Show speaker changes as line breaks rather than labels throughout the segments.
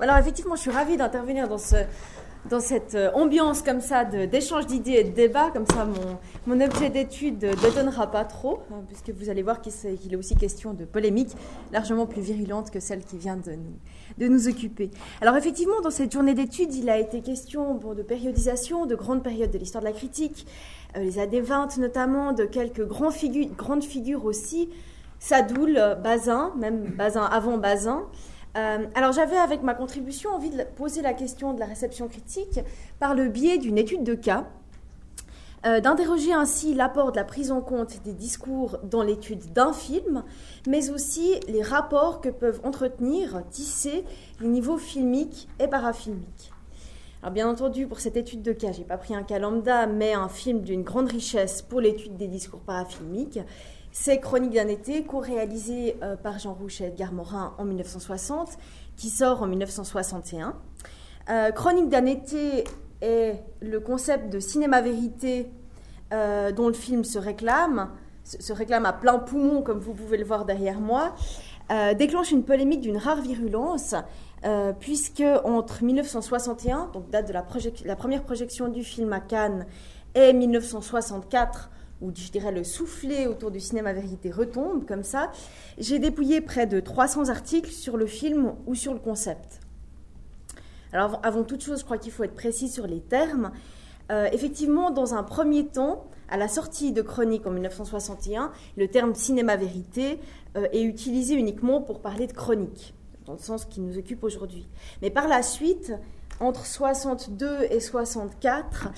Alors effectivement, je suis ravie d'intervenir dans, ce, dans cette euh, ambiance comme ça d'échange d'idées et de débat. Comme ça, mon, objet d'étude ne détonnera pas trop, hein, puisque vous allez voir qu'il est, aussi question de polémique largement plus virulente que celle qui vient de nous, occuper. Alors effectivement, dans cette journée d'études, il a été question de périodisation, de grandes périodes de l'histoire de la critique, euh, les années 20 notamment, de quelques grandes figures aussi, Sadoul, Bazin, même Bazin avant Bazin. Euh, alors j'avais avec ma contribution envie de poser la question de la réception critique par le biais d'une étude de cas, euh, d'interroger ainsi l'apport de la prise en compte des discours dans l'étude d'un film, mais aussi les rapports que peuvent entretenir, tisser les niveaux filmiques et parafilmiques. Alors bien entendu, pour cette étude de cas, j'ai pas pris un cas lambda, mais un film d'une grande richesse pour l'étude des discours parafilmiques. C'est Chronique d'un été, co-réalisé euh, par Jean Rouch et Edgar Morin en 1960, qui sort en 1961. Euh, Chronique d'un été est le concept de cinéma-vérité euh, dont le film se réclame, se réclame à plein poumon, comme vous pouvez le voir derrière moi, déclenche une polémique d'une rare virulence, puisque entre 1961, donc date de la, première projection du film à Cannes, et 1964, ou je dirais le soufflet autour du cinéma vérité retombe comme ça, j'ai dépouillé près de 300 articles sur le film ou sur le concept. Alors avant, toute chose, je crois qu'il faut être précis sur les termes. Euh, effectivement, dans un premier temps, à la sortie de Chronique en 1961, le terme cinéma vérité euh, est utilisé uniquement pour parler de chronique, dans le sens qui nous occupe aujourd'hui. Mais par la suite, entre 62 et 64,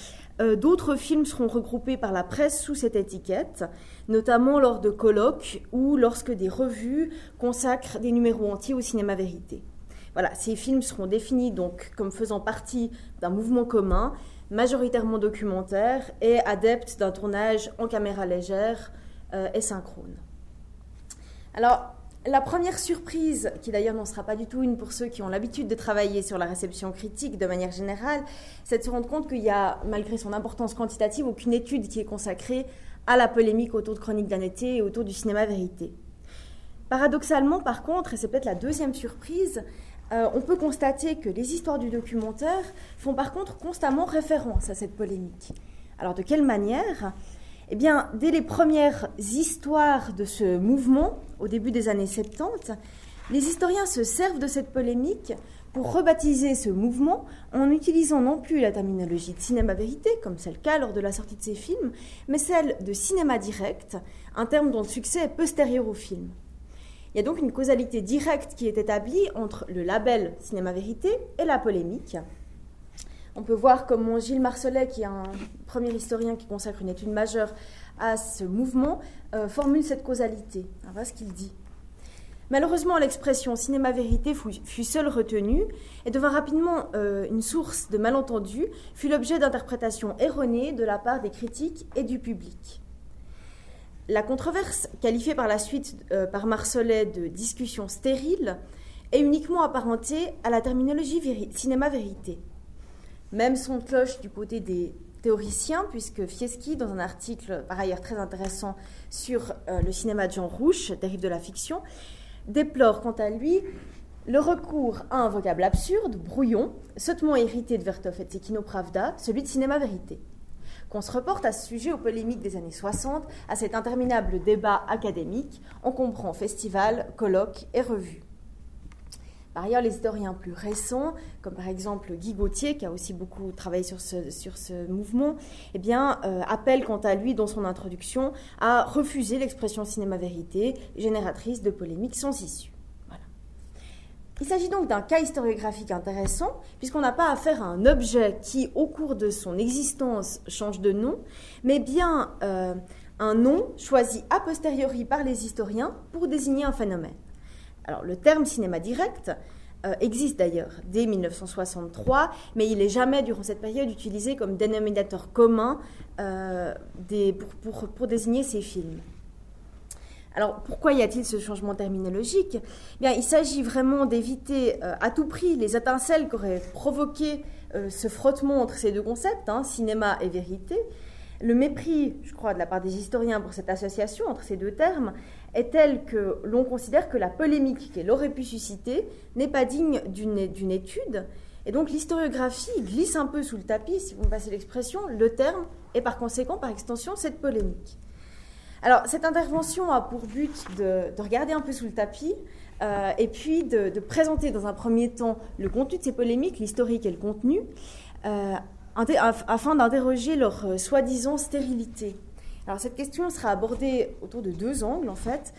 euh, d'autres films seront regroupés par la presse sous cette étiquette, notamment lors de colloques ou lorsque des revues consacrent des numéros entiers au cinéma vérité. Voilà, ces films seront définis donc comme faisant partie d'un mouvement commun, majoritairement documentaire et adepte d'un tournage en caméra légère euh, et synchrone. Alors, la première surprise, qui d'ailleurs n'en sera pas du tout une pour ceux qui ont l'habitude de travailler sur la réception critique de manière générale, c'est de se rendre compte qu'il y a, malgré son importance quantitative, aucune étude qui est consacrée à la polémique autour de Chronique d'un été et autour du cinéma vérité. Paradoxalement, par contre, et c'est peut-être la deuxième surprise, euh, on peut constater que les histoires du documentaire font par contre constamment référence à cette polémique. Alors de quelle manière eh bien, dès les premières histoires de ce mouvement, au début des années 70, les historiens se servent de cette polémique pour rebaptiser ce mouvement en utilisant non plus la terminologie de cinéma-vérité, comme c'est le cas lors de la sortie de ces films, mais celle de cinéma direct, un terme dont le succès est postérieur au film. Il y a donc une causalité directe qui est établie entre le label cinéma-vérité et la polémique, on peut voir comment Gilles Marcelet, qui est un premier historien qui consacre une étude majeure à ce mouvement, euh, formule cette causalité. voilà ce qu'il dit. Malheureusement, l'expression cinéma-vérité fut, seule retenue et devint rapidement euh, une source de malentendus, fut l'objet d'interprétations erronées de la part des critiques et du public. La controverse, qualifiée par la suite euh, par Marcelet de discussion stérile, est uniquement apparentée à la terminologie cinéma-vérité. Même son cloche du côté des théoriciens, puisque Fieschi, dans un article par ailleurs très intéressant sur euh, le cinéma de Jean Rouche, dérive de la fiction, déplore quant à lui le recours à un vocable absurde, brouillon, sottement hérité de Vertov et Tsekino Pravda, celui de cinéma vérité. Qu'on se reporte à ce sujet aux polémiques des années 60, à cet interminable débat académique, on comprend festival, colloques et revues. Par ailleurs, les historiens plus récents, comme par exemple Guy Gauthier, qui a aussi beaucoup travaillé sur ce, mouvement, eh euh, quant à lui, dans son introduction, à refuser l'expression cinéma-vérité, génératrice de polémiques sans issue. Il s'agit donc d'un cas historiographique intéressant, puisqu'on n'a pas affaire à un objet qui, au cours de son existence, change de nom, mais bien euh, un nom choisi a posteriori par les historiens pour désigner un phénomène. Alors le terme cinéma direct euh, existe d'ailleurs dès 1963, mais il n'est jamais durant cette période utilisé comme dénominateur commun euh, pour, désigner ces films. Alors pourquoi y a-t-il ce changement terminologique? Eh Bien, Il s'agit vraiment d'éviter euh, à tout prix les étincelles qu'aurait provoqué ce frottement entre ces deux concepts, hein, cinéma et vérité. Le mépris, je crois, de la part des historiens pour cette association entre ces deux termes est telle que l'on considère que la polémique qu'elle aurait pu susciter n'est pas digne d'une étude. Et donc l'historiographie glisse un peu sous le tapis, si vous me passez l'expression, le terme, et par conséquent, par extension, cette polémique. Alors, cette intervention a pour but de, regarder un peu sous le tapis euh, et puis de, présenter dans un premier temps le contenu de ces polémiques, l'historique et le contenu, euh, afin d'interroger leur euh, soi-disant stérilité. Alors, cette question sera abordée autour de deux angles, en fait.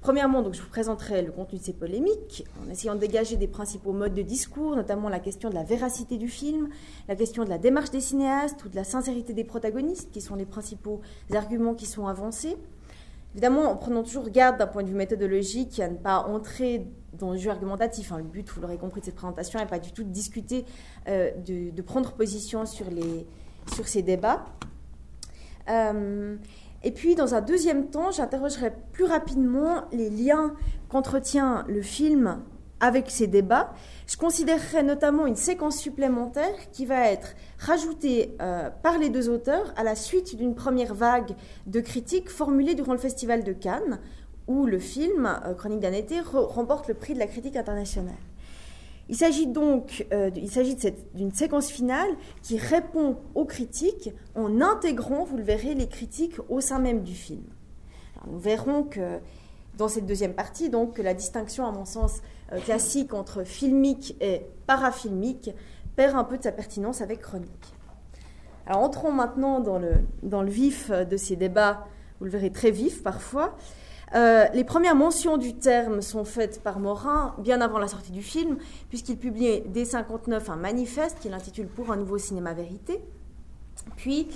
Premièrement, donc, je vous présenterai le contenu de ces polémiques, en essayant de dégager des principaux modes de discours, notamment la question de la véracité du film, la question de la démarche des cinéastes ou de la sincérité des protagonistes, qui sont les principaux arguments qui sont avancés. Évidemment, en prenant toujours garde d'un point de vue méthodologique à ne pas entrer dans le jeu argumentatif. Hein. Le but, vous l'aurez compris de cette présentation, n'est pas du tout de discuter, euh, de, prendre position sur, les, sur ces débats. Euh, et puis, dans un deuxième temps, j'interrogerai plus rapidement les liens qu'entretient le film avec ces débats. Je considérerai notamment une séquence supplémentaire qui va être rajoutée euh, par les deux auteurs à la suite d'une première vague de critiques formulées durant le Festival de Cannes, où le film, euh, Chronique d'un été, remporte le prix de la critique internationale. Il s'agit donc euh, d'une séquence finale qui répond aux critiques en intégrant, vous le verrez, les critiques au sein même du film. nous verrons que dans cette deuxième partie, donc, que la distinction, à mon sens, euh, classique entre filmique et parafilmique perd un peu de sa pertinence avec chronique. Alors entrons maintenant dans le, dans le vif de ces débats, vous le verrez très vif parfois. Euh, les premières mentions du terme sont faites par Morin bien avant la sortie du film, puisqu'il publie dès 1959 un manifeste qu'il intitule Pour un nouveau cinéma vérité. Puis,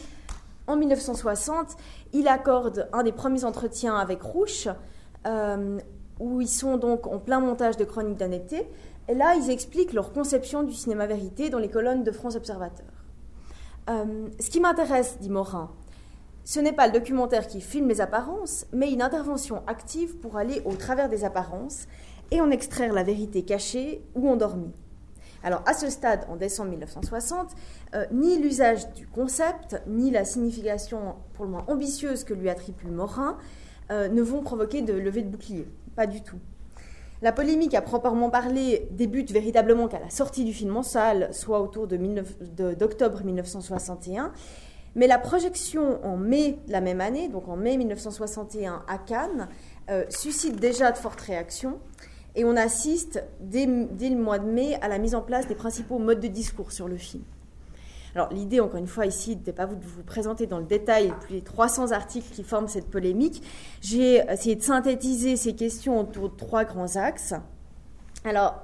en 1960, il accorde un des premiers entretiens avec Rouche, euh, où ils sont donc en plein montage de Chroniques d'un été. Et là, ils expliquent leur conception du cinéma vérité dans les colonnes de France Observateur. Euh, ce qui m'intéresse, dit Morin, ce n'est pas le documentaire qui filme les apparences, mais une intervention active pour aller au travers des apparences et en extraire la vérité cachée ou endormie. Alors à ce stade, en décembre 1960, euh, ni l'usage du concept, ni la signification pour le moins ambitieuse que lui attribue Morin euh, ne vont provoquer de levée de bouclier. Pas du tout. La polémique à proprement parler débute véritablement qu'à la sortie du film en salle, soit autour d'octobre 1961, mais la projection en mai de la même année, donc en mai 1961 à Cannes, euh, suscite déjà de fortes réactions. Et on assiste dès, le mois de mai à la mise en place des principaux modes de discours sur le film. Alors l'idée, encore une fois, ici, n'est pas vous de vous présenter dans le détail les 300 articles qui forment cette polémique. J'ai essayé de synthétiser ces questions autour de trois grands axes. Alors,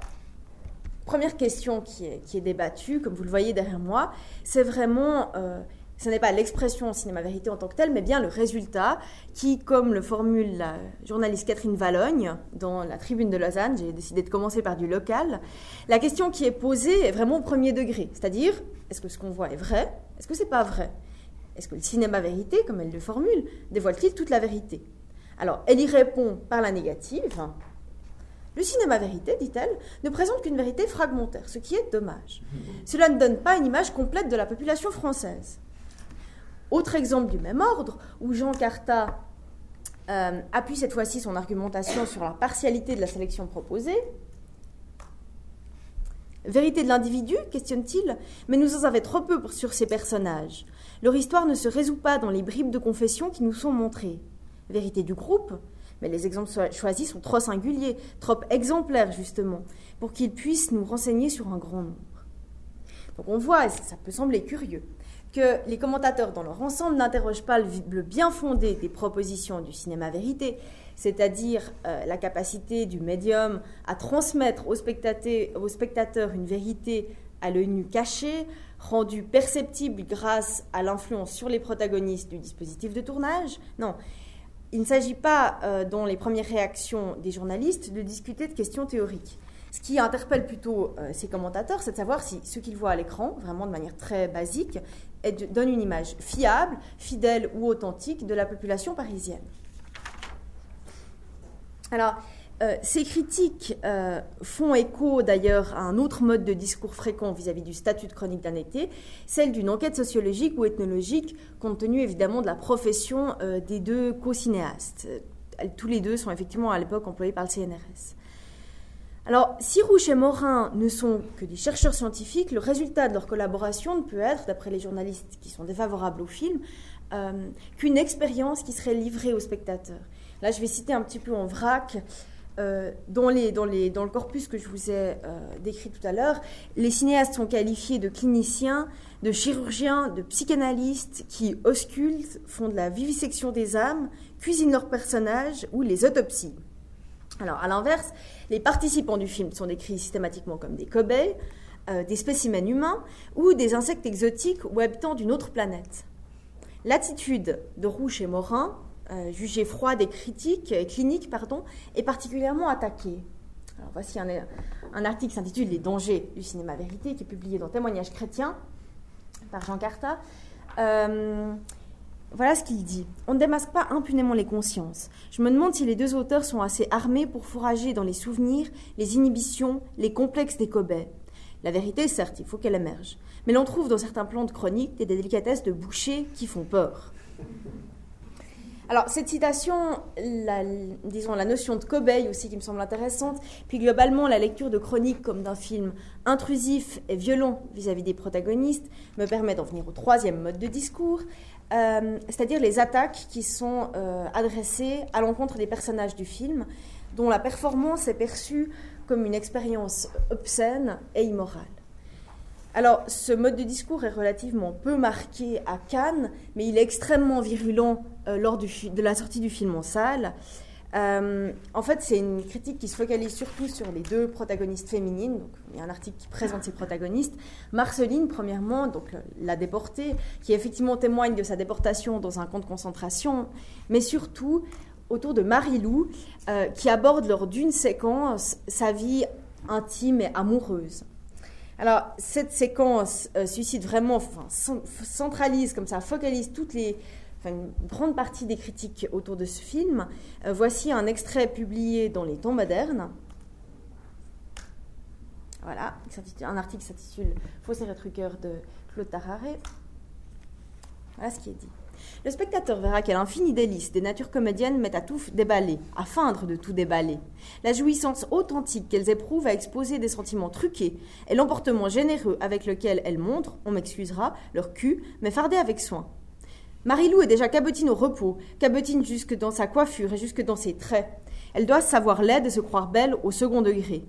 première question qui est, qui est débattue, comme vous le voyez derrière moi, c'est vraiment euh, ce n'est pas l'expression cinéma-vérité en tant que telle, mais bien le résultat qui, comme le formule la journaliste Catherine Valogne dans la tribune de Lausanne, j'ai décidé de commencer par du local, la question qui est posée est vraiment au premier degré, c'est-à-dire, est-ce que ce qu'on voit est vrai? Est-ce que c'est pas vrai? Est-ce que le cinéma-vérité, comme elle le formule, dévoile-t-il toute la vérité? Alors, elle y répond par la négative. Le cinéma-vérité, dit-elle, ne présente qu'une vérité fragmentaire, ce qui est dommage. Cela ne donne pas une image complète de la population française. Autre exemple du même ordre, où Jean Carta euh, appuie cette fois-ci son argumentation sur la partialité de la sélection proposée. Vérité de l'individu, questionne-t-il, mais nous en savons trop peu sur ces personnages. Leur histoire ne se résout pas dans les bribes de confession qui nous sont montrées. Vérité du groupe, mais les exemples choisis sont trop singuliers, trop exemplaires justement, pour qu'ils puissent nous renseigner sur un grand nombre. Donc on voit, ça peut sembler curieux, que les commentateurs dans leur ensemble n'interrogent pas le, bien fondé des propositions du cinéma vérité, c'est-à-dire euh, la capacité du médium à transmettre aux spectateurs, une vérité à l'œil nu caché, rendue perceptible grâce à l'influence sur les protagonistes du dispositif de tournage. Non, il ne s'agit pas, euh, dans les premières réactions des journalistes, de discuter de questions théoriques. Ce qui interpelle plutôt euh, ces commentateurs, c'est de savoir si ce qu'ils voient à l'écran, vraiment de manière très basique, donne une image fiable, fidèle ou authentique de la population parisienne. Alors, euh, ces critiques euh, font écho d'ailleurs à un autre mode de discours fréquent vis-à-vis du statut de chronique d'un été, celle d'une enquête sociologique ou ethnologique, compte tenu évidemment de la profession des deux co-cinéastes. tous les deux sont effectivement à l'époque employés par le CNRS. Alors, si Rouche et Morin ne sont que des chercheurs scientifiques, le résultat de leur collaboration ne peut être, d'après les journalistes qui sont défavorables au film, euh, qu'une expérience qui serait livrée aux spectateurs. Là, je vais citer un petit peu en vrac. Euh, dans, le corpus que je vous ai euh, décrit tout à l'heure, les cinéastes sont qualifiés de cliniciens, de chirurgiens, de psychanalystes qui auscultent, font de la vivisection des âmes, cuisinent leurs personnages ou les autopsies. Alors, à l'inverse, les participants du film sont décrits systématiquement comme des cobayes, euh, des spécimens humains ou des insectes exotiques ou habitants d'une autre planète. L'attitude de Rouche et Morin, euh, jugée froide et critique, et clinique, pardon, est particulièrement attaquée. Voici un, article qui s'intitule Les dangers du cinéma vérité, qui est publié dans Témoignages chrétiens par Jean Carta. Euh, voilà ce qu'il dit. On ne démasque pas impunément les consciences. Je me demande si les deux auteurs sont assez armés pour fourrager dans les souvenirs, les inhibitions, les complexes des Kobe. La vérité, certes, il faut qu'elle émerge. Mais l'on trouve dans certains plans de chronique des délicatesses de boucher qui font peur. Alors, cette citation, la, disons la notion de cobaye aussi qui me semble intéressante, puis globalement la lecture de chronique comme d'un film intrusif et violent vis-à-vis des protagonistes, me permet d'en venir au troisième mode de discours, euh, c'est-à-dire les attaques qui sont euh, adressées à l'encontre des personnages du film, dont la performance est perçue comme une expérience obscène et immorale. Alors, ce mode de discours est relativement peu marqué à Cannes, mais il est extrêmement virulent euh, lors de la sortie du film en salle. Euh, en fait, c'est une critique qui se focalise surtout sur les deux protagonistes féminines. il y a un article qui présente ces protagonistes. Marceline, premièrement, donc la déportée, qui effectivement témoigne de sa déportation dans un camp de concentration, mais surtout autour de Marie-Lou, euh, qui aborde lors d'une séquence sa vie intime et amoureuse. Alors, cette séquence euh, suscite vraiment, enfin, centralise comme ça, focalise toutes les, une grande partie des critiques autour de ce film. Euh, voici un extrait publié dans les temps modernes. Voilà, un article s'intitule Faux et retruqueur de Claude Tararé. Voilà ce qui est dit. Le spectateur verra quelle infinie délice des natures comédiennes mettent à tout déballer, à feindre de tout déballer. La jouissance authentique qu'elles éprouvent à exposer des sentiments truqués et l'emportement généreux avec lequel elles montrent, on m'excusera, leur cul, mais fardé avec soin. Marilou est déjà cabotine au repos, cabotine jusque dans sa coiffure et jusque dans ses traits. Elle doit savoir laide et se croire belle au second degré.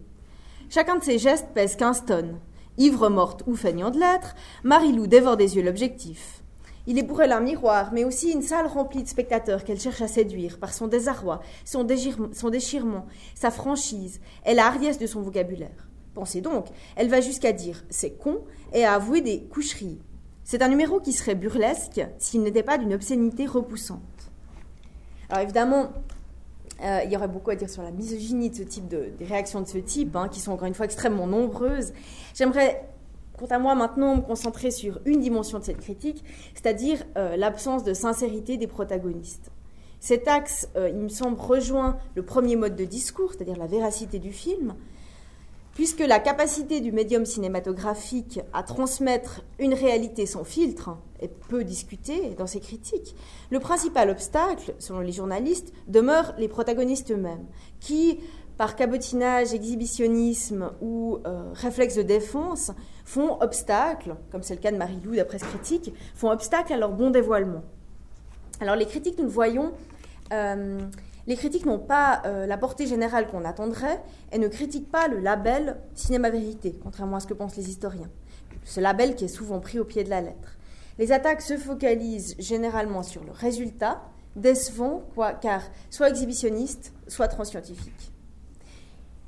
Chacun de ses gestes pèse 15 tonnes. Ivre morte ou feignant de l'être, Marilou dévore des yeux l'objectif. Il est pour elle un miroir, mais aussi une salle remplie de spectateurs qu'elle cherche à séduire par son désarroi, son, déchirement, sa franchise et la hardiesse de son vocabulaire. Pensez donc, elle va jusqu'à dire c'est con et à avouer des coucheries. C'est un numéro qui serait burlesque s'il n'était pas d'une obscénité repoussante. Alors évidemment, euh, il y aurait beaucoup à dire sur la misogynie de ce type, de, des réactions de ce type, hein, qui sont encore une fois extrêmement nombreuses. J'aimerais Quant à moi, maintenant, me concentrer sur une dimension de cette critique, c'est-à-dire euh, l'absence de sincérité des protagonistes. Cet axe, euh, il me semble, rejoint le premier mode de discours, c'est-à-dire la véracité du film, puisque la capacité du médium cinématographique à transmettre une réalité sans filtre est peu discutée dans ses critiques. Le principal obstacle, selon les journalistes, demeure les protagonistes eux-mêmes, qui, par cabotinage, exhibitionnisme ou euh, réflexe de défense, font obstacle, comme c'est le cas de Marie-Lou d'après ce critique, font obstacle à leur bon dévoilement. Alors les critiques, nous le voyons, euh, les critiques n'ont pas euh, la portée générale qu'on attendrait et ne critiquent pas le label cinéma vérité, contrairement à ce que pensent les historiens. Ce label qui est souvent pris au pied de la lettre. Les attaques se focalisent généralement sur le résultat, décevant, quoi, car soit exhibitionniste, soit transscientifique.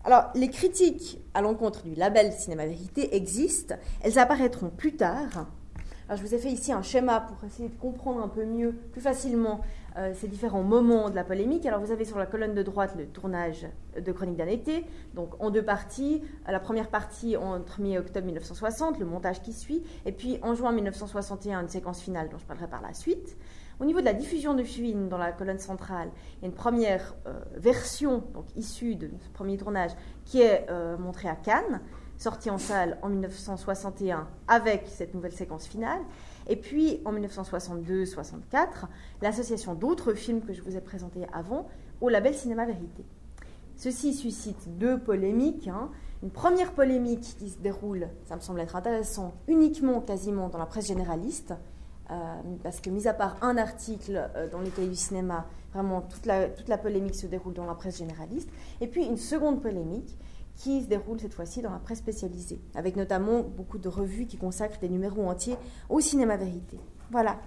Alors, les critiques à l'encontre du label Cinéma Vérité existent. Elles apparaîtront plus tard. Alors, je vous ai fait ici un schéma pour essayer de comprendre un peu mieux, plus facilement, euh, ces différents moments de la polémique. Alors, vous avez sur la colonne de droite le tournage de Chronique d'un été, donc en deux parties. La première partie entre mi octobre 1960, le montage qui suit, et puis en juin 1961, une séquence finale dont je parlerai par la suite. Au niveau de la diffusion du film dans la colonne centrale, il y a une première euh, version, donc issue de ce premier tournage, qui est euh, montrée à Cannes, sortie en salle en 1961 avec cette nouvelle séquence finale. Et puis en 1962-64, l'association d'autres films que je vous ai présentés avant au label Cinéma Vérité. Ceci suscite deux polémiques. Hein. Une première polémique qui se déroule, ça me semble être intéressant, uniquement quasiment dans la presse généraliste, parce que mis à part un article euh, dans les cahiers du cinéma, vraiment toute la, toute la polémique se déroule dans la presse généraliste. Et puis une seconde polémique qui se déroule cette fois-ci dans la presse spécialisée, avec notamment beaucoup de revues qui consacrent des numéros entiers au cinéma vérité. Voilà.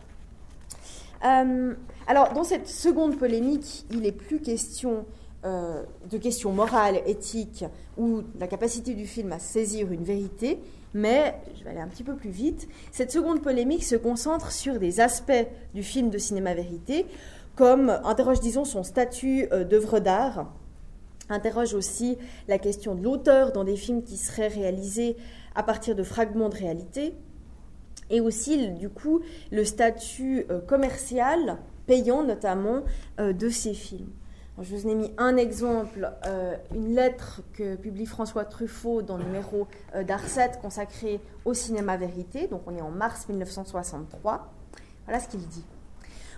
Euh, alors, dans cette seconde polémique, il n'est plus question euh, de questions morales, éthiques ou de la capacité du film à saisir une vérité, mais je vais aller un petit peu plus vite. Cette seconde polémique se concentre sur des aspects du film de cinéma vérité, comme interroge, disons, son statut euh, d'œuvre d'art, interroge aussi la question de l'auteur dans des films qui seraient réalisés à partir de fragments de réalité, et aussi, du coup, le statut euh, commercial, payant notamment, de ces films. Je vous ai mis un exemple, euh, une lettre que publie François Truffaut dans le numéro euh, d'Arset consacré au cinéma vérité. Donc on est en mars 1963. Voilà ce qu'il dit.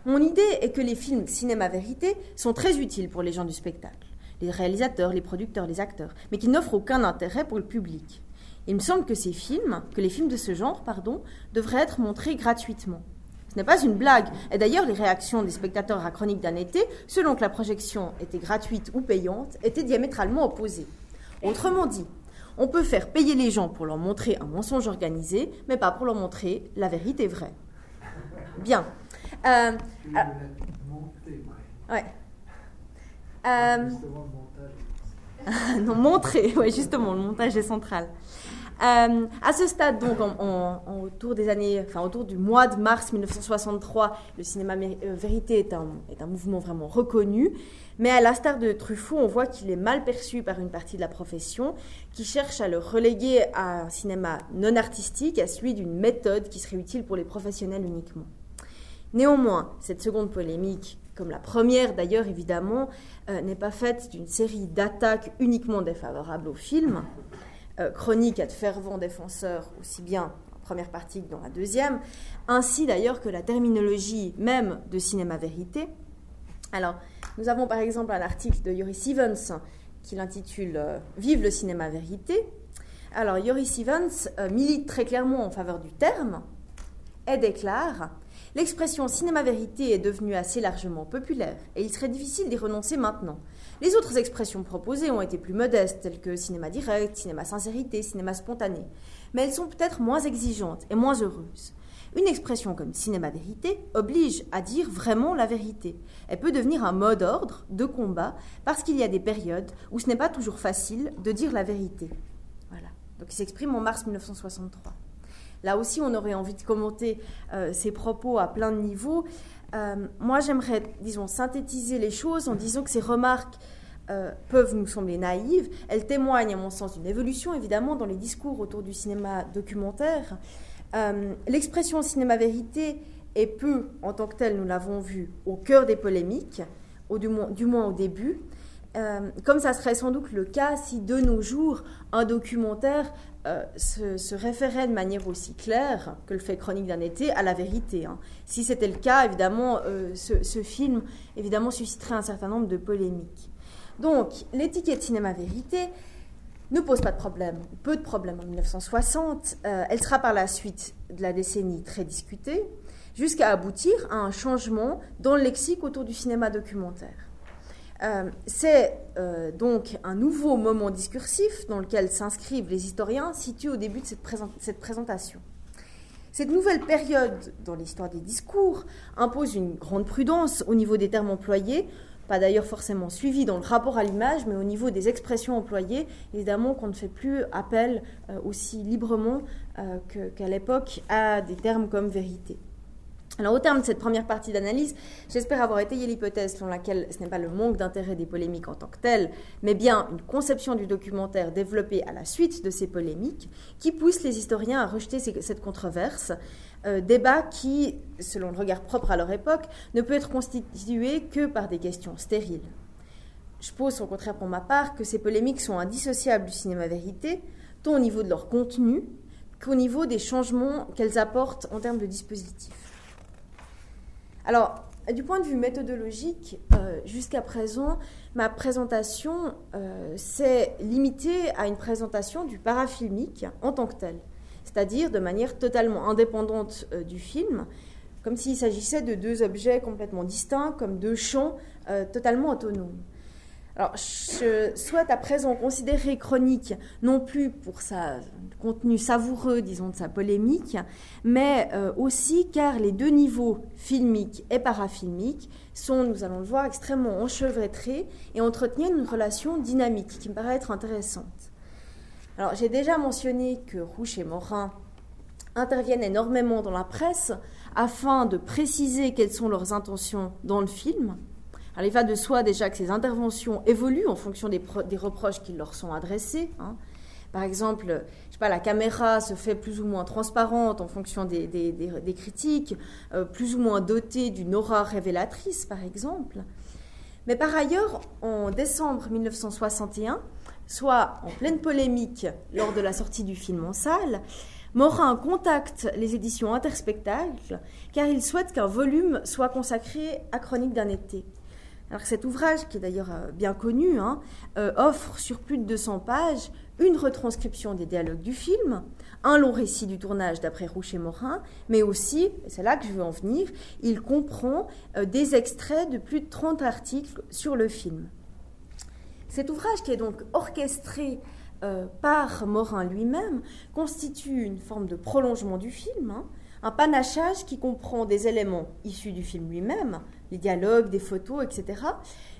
Mon idée est que les films cinéma vérité sont très utiles pour les gens du spectacle, les réalisateurs, les producteurs, les acteurs, mais qu'ils n'offrent aucun intérêt pour le public. Il me semble que ces films, que les films de ce genre, pardon, devraient être montrés gratuitement. Ce n'est pas une blague. Et d'ailleurs, les réactions des spectateurs à Chronique d'un été, selon que la projection était gratuite ou payante, étaient diamétralement opposées. Autrement dit, on peut faire payer les gens pour leur montrer un mensonge organisé, mais pas pour leur montrer la vérité vraie. Bien. Euh, ouais. Euh, non, montrer, oui, justement, le montage est central. Euh, à ce stade, donc, autour des années, enfin, autour du mois de mars 1963, le cinéma euh, vérité est un, est un mouvement vraiment reconnu. Mais à l'instar de Truffaut, on voit qu'il est mal perçu par une partie de la profession qui cherche à le reléguer à un cinéma non artistique, à celui d'une méthode qui serait utile pour les professionnels uniquement. Néanmoins, cette seconde polémique, comme la première d'ailleurs évidemment, euh, n'est pas faite d'une série d'attaques uniquement défavorables au film, chronique à de fervents défenseurs, aussi bien en première partie que dans la deuxième, ainsi d'ailleurs que la terminologie même de cinéma vérité. Alors, nous avons par exemple un article de Yuri Stevens qui l'intitule euh, Vive le cinéma vérité. Alors, Yuri Stevens euh, milite très clairement en faveur du terme et déclare L'expression cinéma vérité est devenue assez largement populaire et il serait difficile d'y renoncer maintenant. Les autres expressions proposées ont été plus modestes, telles que cinéma direct, cinéma sincérité, cinéma spontané, mais elles sont peut-être moins exigeantes et moins heureuses. Une expression comme cinéma vérité oblige à dire vraiment la vérité. Elle peut devenir un mot d'ordre de combat parce qu'il y a des périodes où ce n'est pas toujours facile de dire la vérité. Voilà. Donc il s'exprime en mars 1963. Là aussi, on aurait envie de commenter euh, ces propos à plein de niveaux. Euh, moi, j'aimerais, disons, synthétiser les choses en disant que ces remarques euh, peuvent nous sembler naïves. Elles témoignent, à mon sens, d'une évolution, évidemment, dans les discours autour du cinéma documentaire. Euh, l'expression cinéma-vérité est peu, en tant que telle, nous l'avons vu, au cœur des polémiques, du moins au début. comme ça serait sans doute le cas si de nos jours un documentaire euh, se, référait de manière aussi claire que le fait chronique d'un été à la vérité. Hein. Si c'était le cas, évidemment, euh, ce, film évidemment susciterait un certain nombre de polémiques. Donc, l'étiquette cinéma-vérité ne pose pas de problème, peu de problèmes en 1960. Euh, elle sera par la suite de la décennie très discutée, jusqu'à aboutir à un changement dans le lexique autour du cinéma documentaire. Euh, c'est euh, donc un nouveau moment discursif dans lequel s'inscrivent les historiens situé au début de cette, cette, présentation. Cette nouvelle période dans l'histoire des discours impose une grande prudence au niveau des termes employés, pas d'ailleurs forcément suivi dans le rapport à l'image, mais au niveau des expressions employées, évidemment qu'on ne fait plus appel euh, aussi librement qu'à l'époque à des termes comme vérité. Alors, au terme de cette première partie d'analyse, j'espère avoir étayé l'hypothèse selon laquelle ce n'est pas le manque d'intérêt des polémiques en tant que tel, mais bien une conception du documentaire développée à la suite de ces polémiques qui pousse les historiens à rejeter cette controverse, euh, débat qui, selon le regard propre à leur époque, ne peut être constitué que par des questions stériles. Je pose au contraire pour ma part que ces polémiques sont indissociables du cinéma vérité, tant au niveau de leur contenu qu'au niveau des changements qu'elles apportent en termes de dispositifs. Alors, du point de vue méthodologique, euh, jusqu'à présent, ma présentation euh, s'est limitée à une présentation du parafilmique en tant que tel, c'est-à-dire de manière totalement indépendante euh, du film, comme s'il s'agissait de deux objets complètement distincts, comme deux champs totalement autonomes. Alors, je souhaite à présent considérer Chronique non plus pour sa contenu savoureux, disons, de sa polémique, mais euh, aussi car les deux niveaux, filmiques et parafilmiques, sont, nous allons le voir, extrêmement enchevêtrés et entretiennent une relation dynamique qui me paraît être intéressante. Alors, j'ai déjà mentionné que Rouche et Morin interviennent énormément dans la presse afin de préciser quelles sont leurs intentions dans le film. Alors, il va de soi déjà que ces interventions évoluent en fonction des, reproches qui leur sont adressés. Hein. Par exemple, je la caméra se fait plus ou moins transparente en fonction des, critiques, euh, plus ou moins dotée d'une aura révélatrice, par exemple. Mais par ailleurs, en décembre 1961, soit en pleine polémique lors de la sortie du film en salle, Morin contacte les éditions Interspectacle car il souhaite qu'un volume soit consacré à Chronique d'un été. Alors cet ouvrage, qui est d'ailleurs euh, bien connu, hein, euh, offre sur plus de 200 pages une retranscription des dialogues du film, un long récit du tournage d'après Rouche et Morin, mais aussi, c'est là que je veux en venir, il comprend euh, des extraits de plus de 30 articles sur le film. Cet ouvrage, qui est donc orchestré par Morin lui-même, constitue une forme de prolongement du film, hein, un panachage qui comprend des éléments issus du film lui-même, les dialogues, des photos, etc.,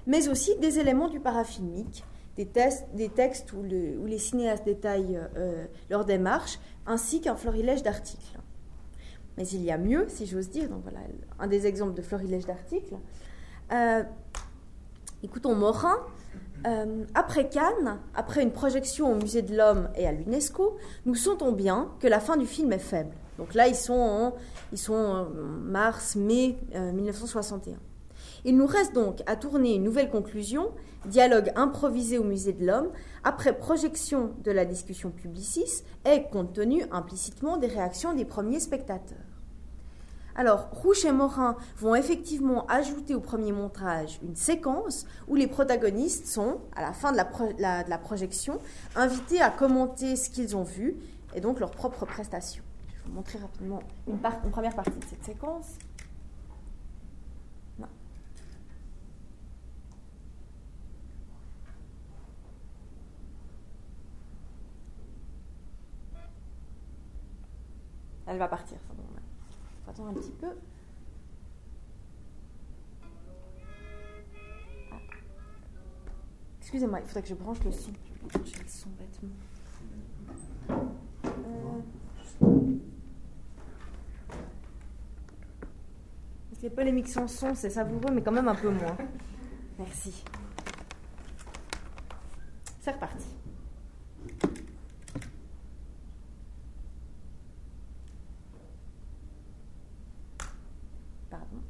mais aussi des éléments du parafilmique, des, textes où, les cinéastes détaillent euh, leur démarche, ainsi qu'un florilège d'articles. Mais il y a mieux, si j'ose dire, donc voilà un des exemples de florilège d'articles. Euh, écoutons Morin. Euh, après Cannes, après une projection au Musée de l'Homme et à l'UNESCO, nous sentons bien que la fin du film est faible. Donc là, ils sont en, mars, mai 1961. Il nous reste donc à tourner une nouvelle conclusion, dialogue improvisé au Musée de l'Homme, après projection de la discussion Publicis et compte tenu implicitement des réactions des premiers spectateurs. Alors, Rouche et Morin vont effectivement ajouter au premier montage une séquence où les protagonistes sont, à la fin de la, projection, invités à commenter ce qu'ils ont vu et donc leurs propres prestations vous montrer rapidement une première partie de cette séquence. Elle va partir, ça. Bon, faut attendre un petit peu. Ah. Excusez-moi, il faudrait que je branche le son. Je vais brancher le son bêtement. Euh... Les polémiques sans son, c'est savoureux, mais quand même un peu moins. Merci. C'est reparti. Pardon.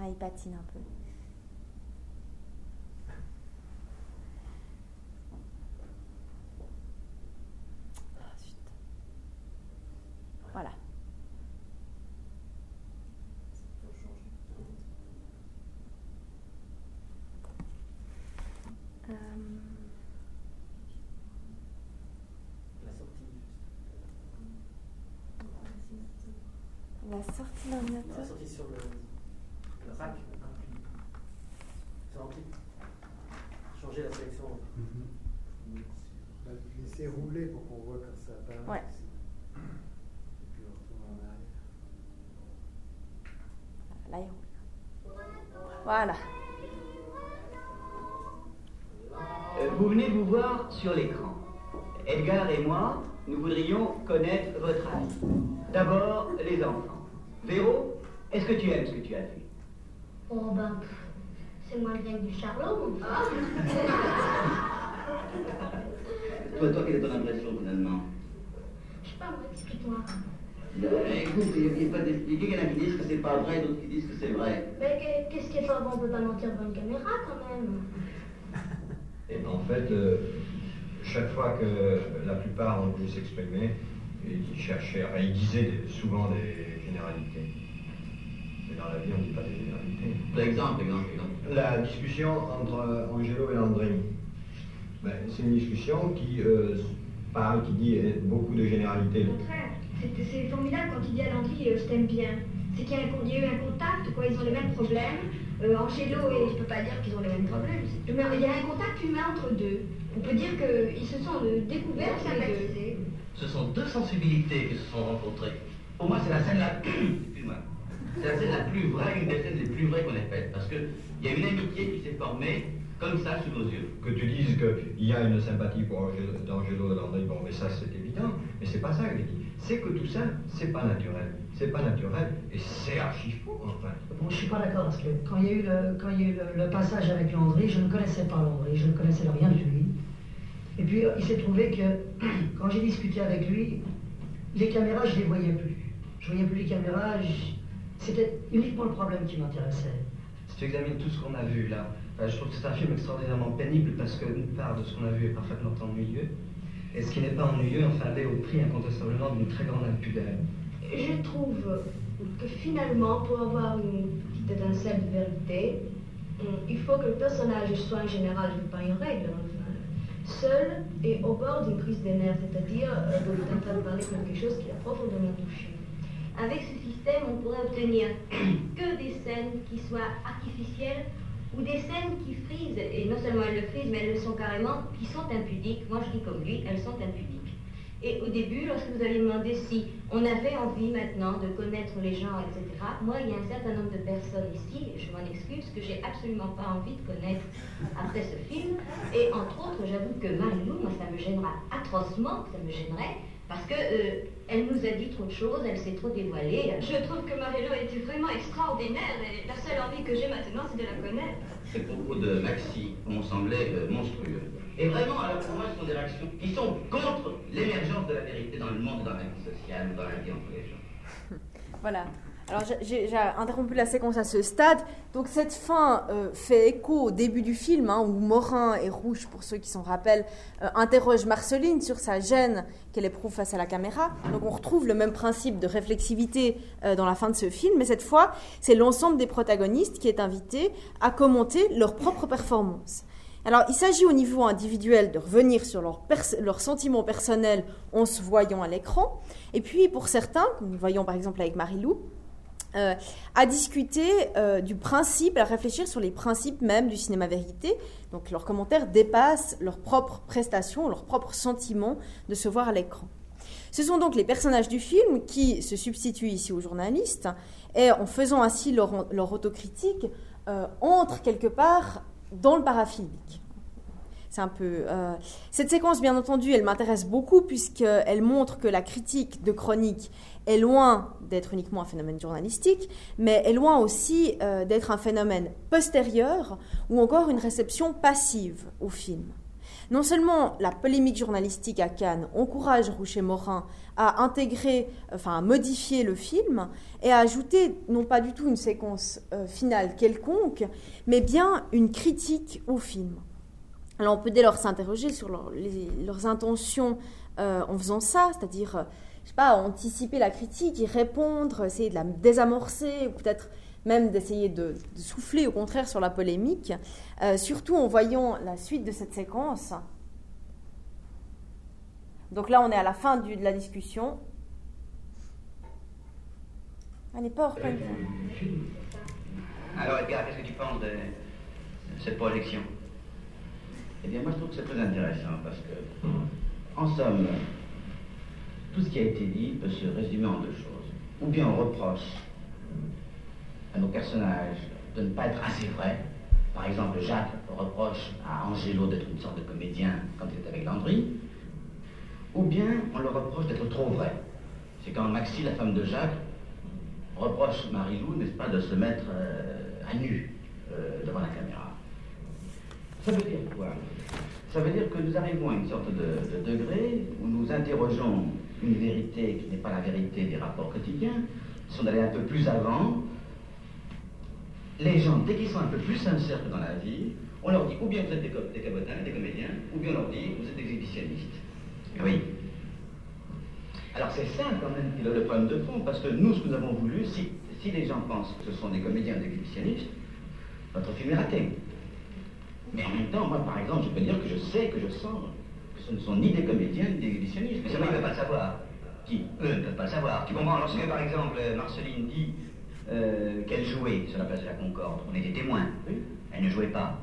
Ah, il patine un peu. Voilà. Euh... La sortie.
La sortie sur le. Rack C'est rempli. Changer la sélection. Mm -hmm.
bah, laisser rouler pour qu'on voit quand ça apparaît.
Ouais.
Et puis on retourne en arrière.
Là, il roule. Voilà.
Euh, vous venez vous voir sur l'écran. Edgar et moi, nous voudrions connaître votre avis. D'abord, les enfants. Véro, est-ce que tu aimes ce que tu as vu
Oh ben, c'est moins bien que du charlot. Ah.
toi, toi, quelle est ton impression finalement?
Je sais pas, moi, explique-moi.
écoute, il n'y a pas d'expliquer. Il y en a qui disent que c'est pas vrai, d'autres qui disent que c'est vrai.
Mais qu'est-ce qui est fort On peut pas mentir devant une caméra quand même.
Et en fait, euh, chaque fois que la plupart ont voulu s'exprimer, ils cherchaient, enfin, ils disaient souvent des généralités. Dans la vie, on ne dit pas des généralités.
Par exemple, exemple, exemple.
La discussion entre Angelo et Landry, ben, c'est une discussion qui euh, parle, qui dit euh, beaucoup de généralités.
Au contraire, c'est formidable quand il dit à Landry euh, je t'aime bien. C'est qu'il y, a y eu un contact, quoi. Ils ont les mêmes problèmes. Euh, Angelo et je peux pas dire qu'ils ont les mêmes problèmes. il y a un contact humain entre deux. On peut dire qu'ils se sont euh, découverts, sympathisés.
Ce sont deux sensibilités qui se sont rencontrées. Pour moi, c'est la scène la Excuse-moi. C'est la plus vraie, une des scènes les plus vraies qu'on ait faites. Parce qu'il y a une amitié qui s'est formée comme ça sous nos yeux.
Que tu dises qu'il y a une sympathie pour Angelo, d'Angelo et Landry, bon, mais ça c'est évident, mais c'est pas ça que je dis. C'est que tout ça, c'est pas naturel. C'est pas naturel et c'est archi faux, enfin.
Bon, je suis pas d'accord parce que quand il y a eu le, quand il y a eu le, le passage avec Landry, je ne connaissais pas Landry, je ne connaissais rien de lui. Et puis il s'est trouvé que quand j'ai discuté avec lui, les caméras, je les voyais plus. Je voyais plus les caméras, je- c'était uniquement le problème qui m'intéressait.
Si tu examines tout ce qu'on a vu là, euh, je trouve que c'est un film extraordinairement pénible parce qu'une part de ce qu'on a vu est parfaitement ennuyeux. Et ce qui n'est pas ennuyeux, enfin, l'est au prix incontestablement d'une très grande impudeur.
Je trouve que finalement, pour avoir une petite étincelle de vérité, il faut que le personnage soit en général, je ne pas une règle, enfin, seul et au bord d'une crise des nerfs, c'est-à-dire euh, en train de parler de quelque chose qui l'a profondément touché.
Avec ce système, on pourrait obtenir que des scènes qui soient artificielles ou des scènes qui frisent, et non seulement elles le frisent, mais elles le sont carrément, qui sont impudiques. Moi, je dis comme lui, elles sont impudiques. Et au début, lorsque vous avez demandé si on avait envie maintenant de connaître les gens, etc., moi, il y a un certain nombre de personnes ici, je m'en excuse, que j'ai absolument pas envie de connaître après ce film. Et entre autres, j'avoue que Marie-Lou, moi, ça me gênera atrocement, ça me gênerait, parce que euh, elle nous a dit trop de choses, elle s'est trop dévoilée.
Je trouve que Marie-Lou était vraiment extraordinaire et la seule envie que j'ai maintenant, c'est de la connaître.
Ces propos de Maxi m'ont semblé euh, monstrueux. Et vraiment, alors pour moi, ce sont des réactions qui sont contre l'émergence de la vérité dans le monde, dans la vie sociale, dans la vie entre les gens.
Voilà. Alors j'ai- interrompu la séquence à ce stade. Donc cette fin euh, fait écho au début du film, hein, où Morin et Rouge, pour ceux qui s'en rappellent, euh, interroge Marceline sur sa gêne qu'elle éprouve face à la caméra. Donc on retrouve le même principe de réflexivité euh, dans la fin de ce film, mais cette fois, c'est l'ensemble des protagonistes qui est invité à commenter leur propre performance. Alors, il s'agit au niveau individuel de revenir sur leurs sentiments personnels en se voyant à l'écran. Et puis, pour certains, nous voyons par exemple avec Marie-Lou, euh, à discuter euh, du principe, à réfléchir sur les principes même du cinéma vérité. Donc, leurs commentaires dépassent leurs propres prestations, leurs propres sentiments de se voir à l'écran. Ce sont donc les personnages du film qui se substituent ici aux journalistes et en faisant ainsi leur, leur autocritique, euh, entrent quelque part dans le paraphilique. C'est un peu. Cette séquence, bien entendu, elle m'intéresse beaucoup puisqu'elle montre que la critique de chronique est loin d'être uniquement un phénomène journalistique, mais est loin aussi euh, d'être un phénomène postérieur ou encore une réception passive au film. Non seulement la polémique journalistique à Cannes encourage Rouchet-Morin à intégrer, enfin à modifier le film et à ajouter non pas du tout une séquence euh, finale quelconque, mais bien une critique au film. Alors on peut dès lors s'interroger sur leurs intentions euh, en faisant ça, c'est-à-dire, je sais pas, anticiper la critique, y répondre, essayer de la désamorcer, ou peut-être même d'essayer de, de souffler au contraire sur la polémique, euh, surtout en voyant la suite de cette séquence. Donc là, on est à la fin de la discussion. Allez, pas hors de vue.
Alors Edgar, qu'est-ce que tu penses de cette projection? Eh bien, moi je trouve que c'est très intéressant parce que, en somme, tout ce qui a été dit peut se résumer en deux choses. Ou bien on reproche à nos personnages de ne pas être assez vrais. Par exemple, Jacques reproche à Angelo d'être une sorte de comédien quand il est avec Landry. Ou bien on leur reproche d'être trop vrai. C'est quand Maxi, la femme de Jacques, reproche Marie-Lou, n'est-ce pas, de se mettre euh, à nu euh, devant la caméra. Ça veut dire quoi? Ça veut dire que nous arrivons à une sorte de degré où nous interrogeons une vérité qui n'est pas la vérité des rapports quotidiens, sont d'aller un peu plus avant. Les gens, dès qu'ils sont un peu plus sincères que dans la vie, on leur dit ou bien vous êtes des, cabotins, des comédiens, ou bien on leur dit vous êtes exhibitionnistes. Oui. Alors c'est ça quand même qui est le problème de fond, parce que nous, ce que nous avons voulu, si, si les gens pensent que ce sont des comédiens des exhibitionnistes, notre film est raté. Mais en même temps, moi par exemple, je peux dire que je sais, que je sens ce ne sont ni des comédiens ni des exhibitionnistes.
Mais ça, ils ne peuvent pas le savoir.
Qui
Eux ne peuvent pas le savoir. Tu comprends Lorsque par exemple Marceline dit euh, qu'elle jouait sur la place de la Concorde, on était témoins. Elle ne jouait pas.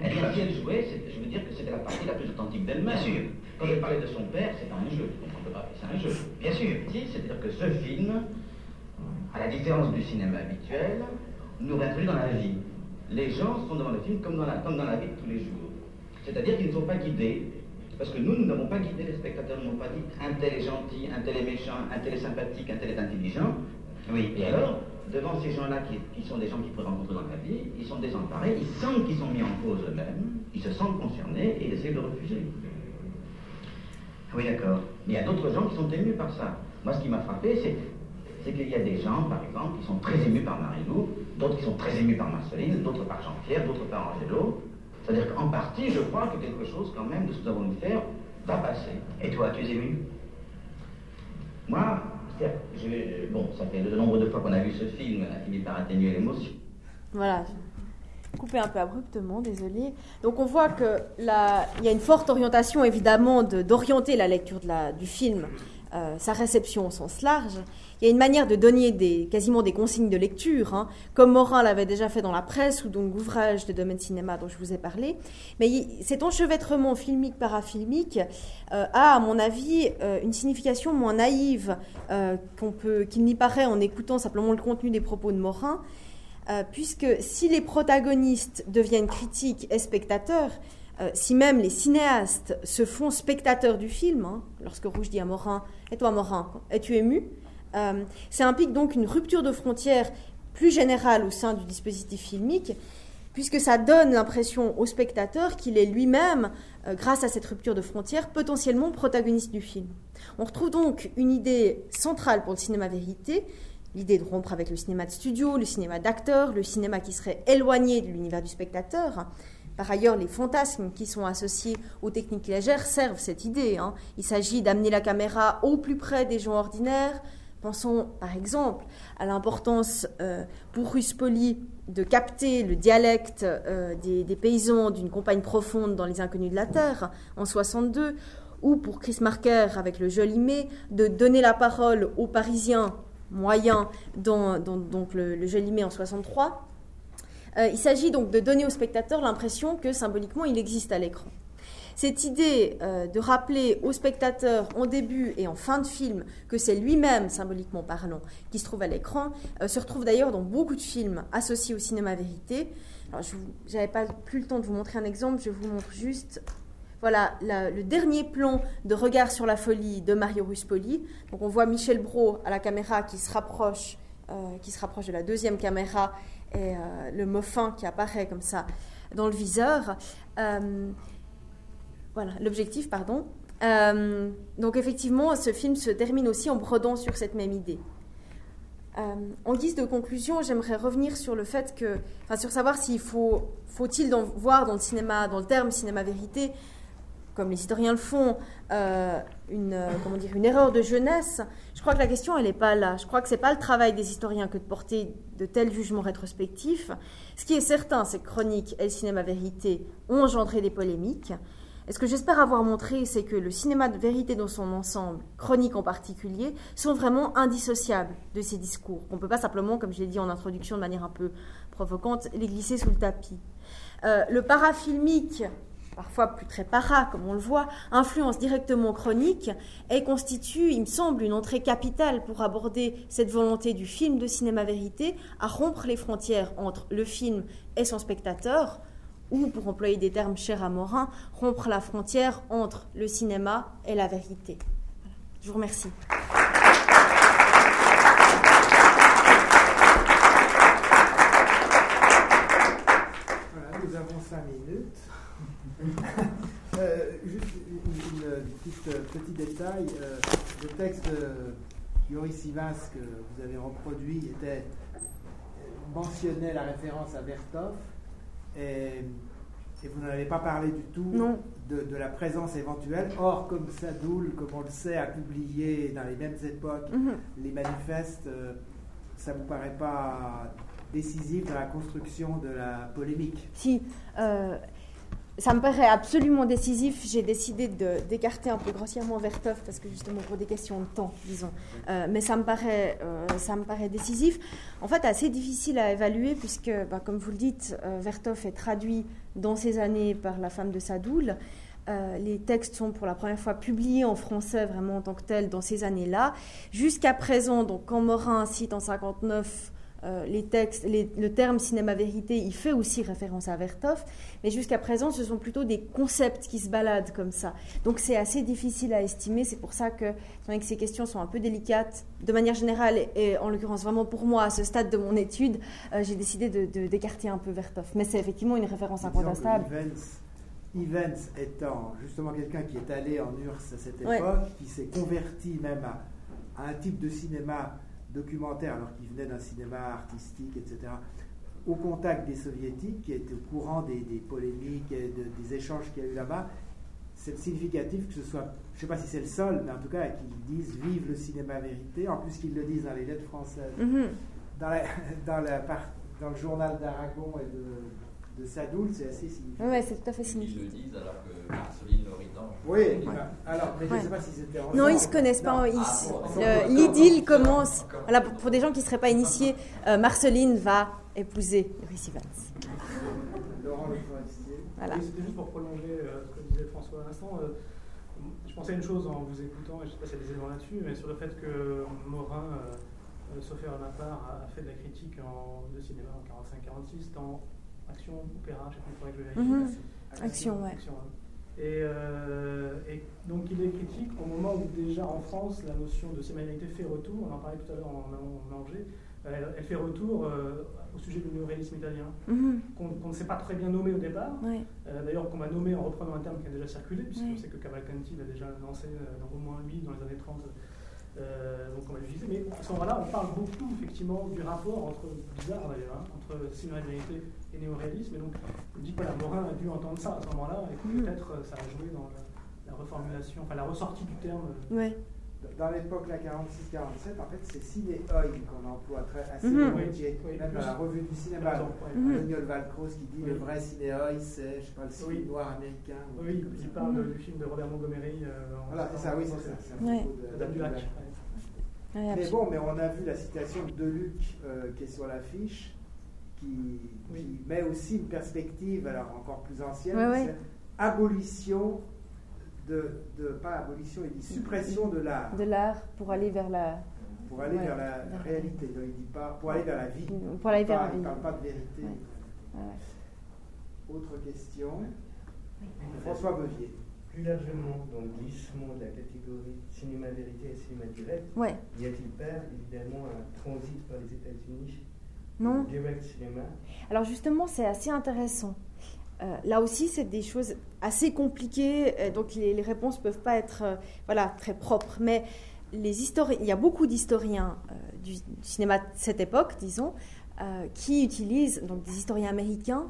Elle, bien, si elle jouait, je veux dire que c'était la partie la plus authentique d'elle-même.
Bien sûr.
Quand elle parlait de son père, c'est pas un jeu. On peut pas c'est un jeu.
Bien sûr.
Si, c'est-à-dire que ce film, à la différence du cinéma habituel, nous réintroduit dans la vie. Les gens sont devant le film comme dans la, comme dans la vie de tous les jours. C'est-à-dire qu'ils ne sont pas guidés, parce que nous, nous n'avons pas guidé les spectateurs, nous n'avons pas dit un tel est gentil, un tel est méchant, un tel est sympathique, un tel est intelligent.
Oui.
Et alors, devant ces gens-là qui, qui, sont des gens qu'ils pourraient rencontrer dans la vie, ils sont désemparés, ils sentent qu'ils sont mis en cause eux-mêmes, ils se sentent concernés et ils essaient de refuser.
Oui, d'accord.
Mais il y a d'autres gens qui sont émus par ça. Moi, ce qui m'a frappé, c'est, c'est qu'il y a des gens, par exemple, qui sont très émus par Marilou, d'autres qui sont très émus par Marceline, d'autres par Jean-Pierre, d'autres par Angelo. C'est-à-dire qu'en partie, je crois que quelque chose, quand même, de ce que nous avons voulu faire, va passer.
Et toi, tu es ému?
Moi, je, bon, ça fait de nombre de fois qu'on a vu ce film, a fini par atténuer l'émotion.
Voilà, coupé un peu abruptement, désolé. Donc on voit qu'il y a une forte orientation évidemment d'orienter la lecture de la, du film, euh, sa réception au sens large. Il y a une manière de donner quasiment des consignes de lecture, hein, comme Morin l'avait déjà fait dans la presse ou dans l'ouvrage de domaine cinéma dont je vous ai parlé. Mais cet enchevêtrement filmique parafilmique euh, a, à mon avis, euh, une signification moins naïve euh, qu'il n'y paraît en écoutant simplement le contenu des propos de Morin. Puisque si les protagonistes deviennent critiques et spectateurs, si même les cinéastes se font spectateurs du film, hein, lorsque Rouge dit à Morin Et toi, Morin, es-tu ému? Euh, Ça implique donc une rupture de frontières plus générale au sein du dispositif filmique, puisque ça donne l'impression au spectateur qu'il est lui-même, grâce à cette rupture de frontières, potentiellement protagoniste du film. On retrouve donc une idée centrale pour le cinéma vérité, l'idée de rompre avec le cinéma de studio, le cinéma d'acteur, le cinéma qui serait éloigné de l'univers du spectateur. Par ailleurs, les fantasmes qui sont associés aux techniques légères servent cette idée. Hein. Il s'agit d'amener la caméra au plus près des gens ordinaires. Pensons par exemple à l'importance euh, pour Ruspoli de capter le dialecte euh, des, paysans d'une campagne profonde dans Les Inconnus de la Terre en 62, ou pour Chris Marker avec le Joli Mai de donner la parole aux Parisiens moyen dans, donc le, jeu limé en 63. Euh, il s'agit donc de donner au spectateur l'impression que symboliquement il existe à l'écran. Cette idée euh, de rappeler au spectateur en début et en fin de film que c'est lui-même, symboliquement parlant, qui se trouve à l'écran, euh, se retrouve d'ailleurs dans beaucoup de films associés au cinéma vérité. Alors, je n'avais pas plus le temps de vous montrer un exemple, je vous montre juste voilà le dernier plan de Regard sur la folie de Mario Ruspoli. Donc on voit Michel Brault à la caméra qui se rapproche, euh, qui se rapproche de la deuxième caméra et le moffin qui apparaît comme ça dans le viseur. Voilà, l'objectif, pardon. Euh, donc effectivement, ce film se termine aussi en brodant sur cette même idée. Euh, en guise de conclusion, j'aimerais revenir sur le fait que, enfin, sur savoir s'il faut, faut-il voir dans le cinéma, dans le terme cinéma vérité, comme les historiens le font, euh, une, comment dire, une erreur de jeunesse, je crois que la question, elle n'est pas là. Je crois que ce n'est pas le travail des historiens que de porter de tels jugements rétrospectifs. Ce qui est certain, c'est que Chronique et le cinéma vérité ont engendré des polémiques. Et ce que j'espère avoir montré, c'est que le cinéma de vérité dans son ensemble, Chronique en particulier, sont vraiment indissociables de ces discours. On ne peut pas simplement, comme je l'ai dit en introduction de manière un peu provocante, les glisser sous le tapis. Euh, le parafilmique parfois plus très para, comme on le voit, influence directement chronique et constitue, il me semble, une entrée capitale pour aborder cette volonté du film de cinéma vérité à rompre les frontières entre le film et son spectateur, ou, pour employer des termes chers à Morin, rompre la frontière entre le cinéma et la vérité. Je vous remercie.
Voilà, nous avons cinq minutes. euh, juste une, petite, petit détail. le texte Yuri Sivas que vous avez reproduit était, mentionnait la référence à Bertov et, vous n'en avez pas parlé du tout De, la présence éventuelle. Or, comme Sadoul, comme on le sait, a publié dans les mêmes époques mhm. les manifestes, ça ne vous paraît pas décisif dans la construction de la polémique?
Si, euh, ça me paraît absolument décisif. J'ai décidé d'écarter un peu grossièrement Vertov parce que justement pour des questions de temps, disons. Euh, mais ça me, paraît, euh, ça me paraît décisif. En fait, assez difficile à évaluer puisque, bah, comme vous le dites, Vertov est traduit dans ces années par la femme de Sadoul. les textes sont pour la première fois publiés en français vraiment en tant que tels dans ces années-là. Jusqu'à présent, donc quand Morin cite en 59 euh, les textes, le terme cinéma-vérité, il fait aussi référence à Vertov, mais jusqu'à présent, ce sont plutôt des concepts qui se baladent comme ça. Donc c'est assez difficile à estimer, c'est pour ça que, que ces questions sont un peu délicates, de manière générale, et, en l'occurrence vraiment pour moi, à ce stade de mon étude, euh, j'ai décidé d'écarter de, un peu Vertov. Mais c'est effectivement une référence incontestable.
Evans étant justement quelqu'un qui est allé en URSS à cette époque, qui s'est converti même à un type de cinéma documentaire, alors qu'il venait d'un cinéma artistique, etc., au contact des soviétiques, qui étaient au courant des, polémiques et des échanges qu'il y a eu là-bas, c'est significatif que ce soit, je ne sais pas si c'est le seul, mais en tout cas qu'ils disent vive le cinéma vérité, en plus qu'ils le disent dans les lettres françaises. Mm-hmm. dans, dans, la, dans, le journal d'Aragon et de, de Sadoul, c'est assez significatif.
Oui, c'est tout à fait significatif.
Ils le disent alors que Marceline Loridan.
Oui, alors, mais je ne sais pas si c'était
Non, ils ne se connaissent pas. Ah, l'idylle commence. Voilà, pour, des gens qui ne seraient pas initiés, euh, Marceline va épouser Lucie Vance.
Laurent Le Forestier.
Voilà. C'était juste pour prolonger euh, ce que disait François à l'instant. Euh, je pensais à une chose en vous écoutant, et je ne sais pas s'il y a des éléments là-dessus, mais sur le fait que Morin, sauf erreur de ma part, a fait de la critique en, de cinéma en 45-46, dans Action, Opéra, je sais que je
vérifie. Mhm. Action, ouais.
Et, euh, et, donc il est critique au moment où déjà en France la notion de sémanalité fait retour, on en parlait tout à l'heure en, en, Angers, elle, fait retour euh, au sujet du néoréalisme italien, mhm. qu'on ne sait pas très bien nommer au départ, euh, d'ailleurs qu'on va nommer en reprenant un terme qui a déjà circulé, puisque sait que Cavalcanti l'a déjà lancé dans au moins lui dans les années 30 euh, donc on va l'utiliser, mais à ce moment-là, on parle beaucoup effectivement du rapport entre, bizarre d'ailleurs, hein, entre cinéma-vérité et néoréalisme. Et donc, on dit que voilà, Morin a dû entendre ça à ce moment-là, et que mm. peut-être euh, ça a joué dans la, reformulation, enfin la ressortie du terme.
Ouais.
Dans l'époque, la 46-47, en fait, c'est ciné-œil qu'on emploie très, assez mm -hmm. même dans la revue du cinéma. Daniel Valcroze qui dit le vrai ciné-œil, c'est, je sais pas, le cinéma noir américain.
Oui, il parle du film de Robert Montgomery. Euh,
voilà, c'est ça, oui, c'est ça. C'est un
de Dame du Lac
mais bon, mais on a vu la citation de Deluc euh, qui est sur l'affiche, qui, met aussi une perspective, alors encore plus ancienne, abolition de, de, pas abolition, il dit suppression de l'art.
De l'art pour aller vers la.
Pour aller vers la, réalité, il dit pas pour aller vers la vie.
Pour aller vers la
vie. Il ne parle pas de vérité. Autre question. François Bevier
plus largement dans le glissement de la catégorie cinéma vérité et cinéma direct,
ouais.
y a-t-il pas évidemment un transit par les États-Unis
Non.
Direct cinéma
Alors justement, c'est assez intéressant. Euh, là aussi, c'est des choses assez compliquées, euh, donc les, les, réponses peuvent pas être euh, voilà, très propres. Mais les historiens, il y a beaucoup d'historiens du, du, cinéma de cette époque, disons, qui utilisent, donc des historiens américains,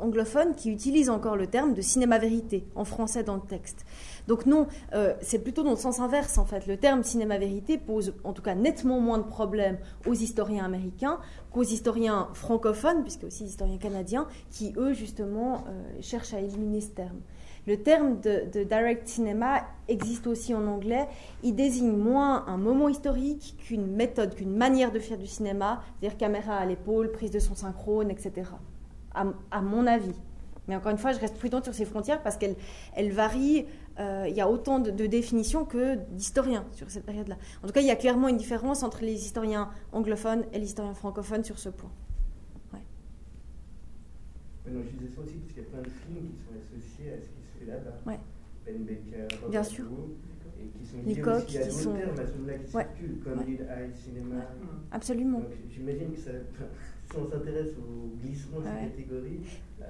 anglophones qui utilisent encore le terme de cinéma vérité en français dans le texte. Donc non, euh, c'est plutôt dans le sens inverse en fait. Le terme cinéma vérité pose en tout cas nettement moins de problèmes aux historiens américains qu'aux historiens francophones, puisque aussi historiens canadiens, qui eux justement euh, cherchent à éliminer ce terme. Le terme de, de, direct cinéma existe aussi en anglais. Il désigne moins un moment historique qu'une méthode, qu'une manière de faire du cinéma, c'est-à-dire caméra à l'épaule, prise de son synchrone, etc à, mon avis. Mais encore une fois, je reste prudente sur ces frontières parce qu'elles elles varient. Euh, il y a autant de, définitions que d'historiens sur cette période-là. En tout cas, il y a clairement une différence entre les historiens anglophones et les historiens francophones sur ce point.
Ouais. non, je disais ça aussi parce qu'il y a plein de films qui sont associés à ce qui se fait là-bas.
Ouais.
Ben Baker,
Bien sûr.
et qui sont à à celui-là qui ouais. circulent, comme ouais. Eye Cinéma.
Absolument.
J'imagine que ça si on s'intéresse au glissement de ces catégories, euh,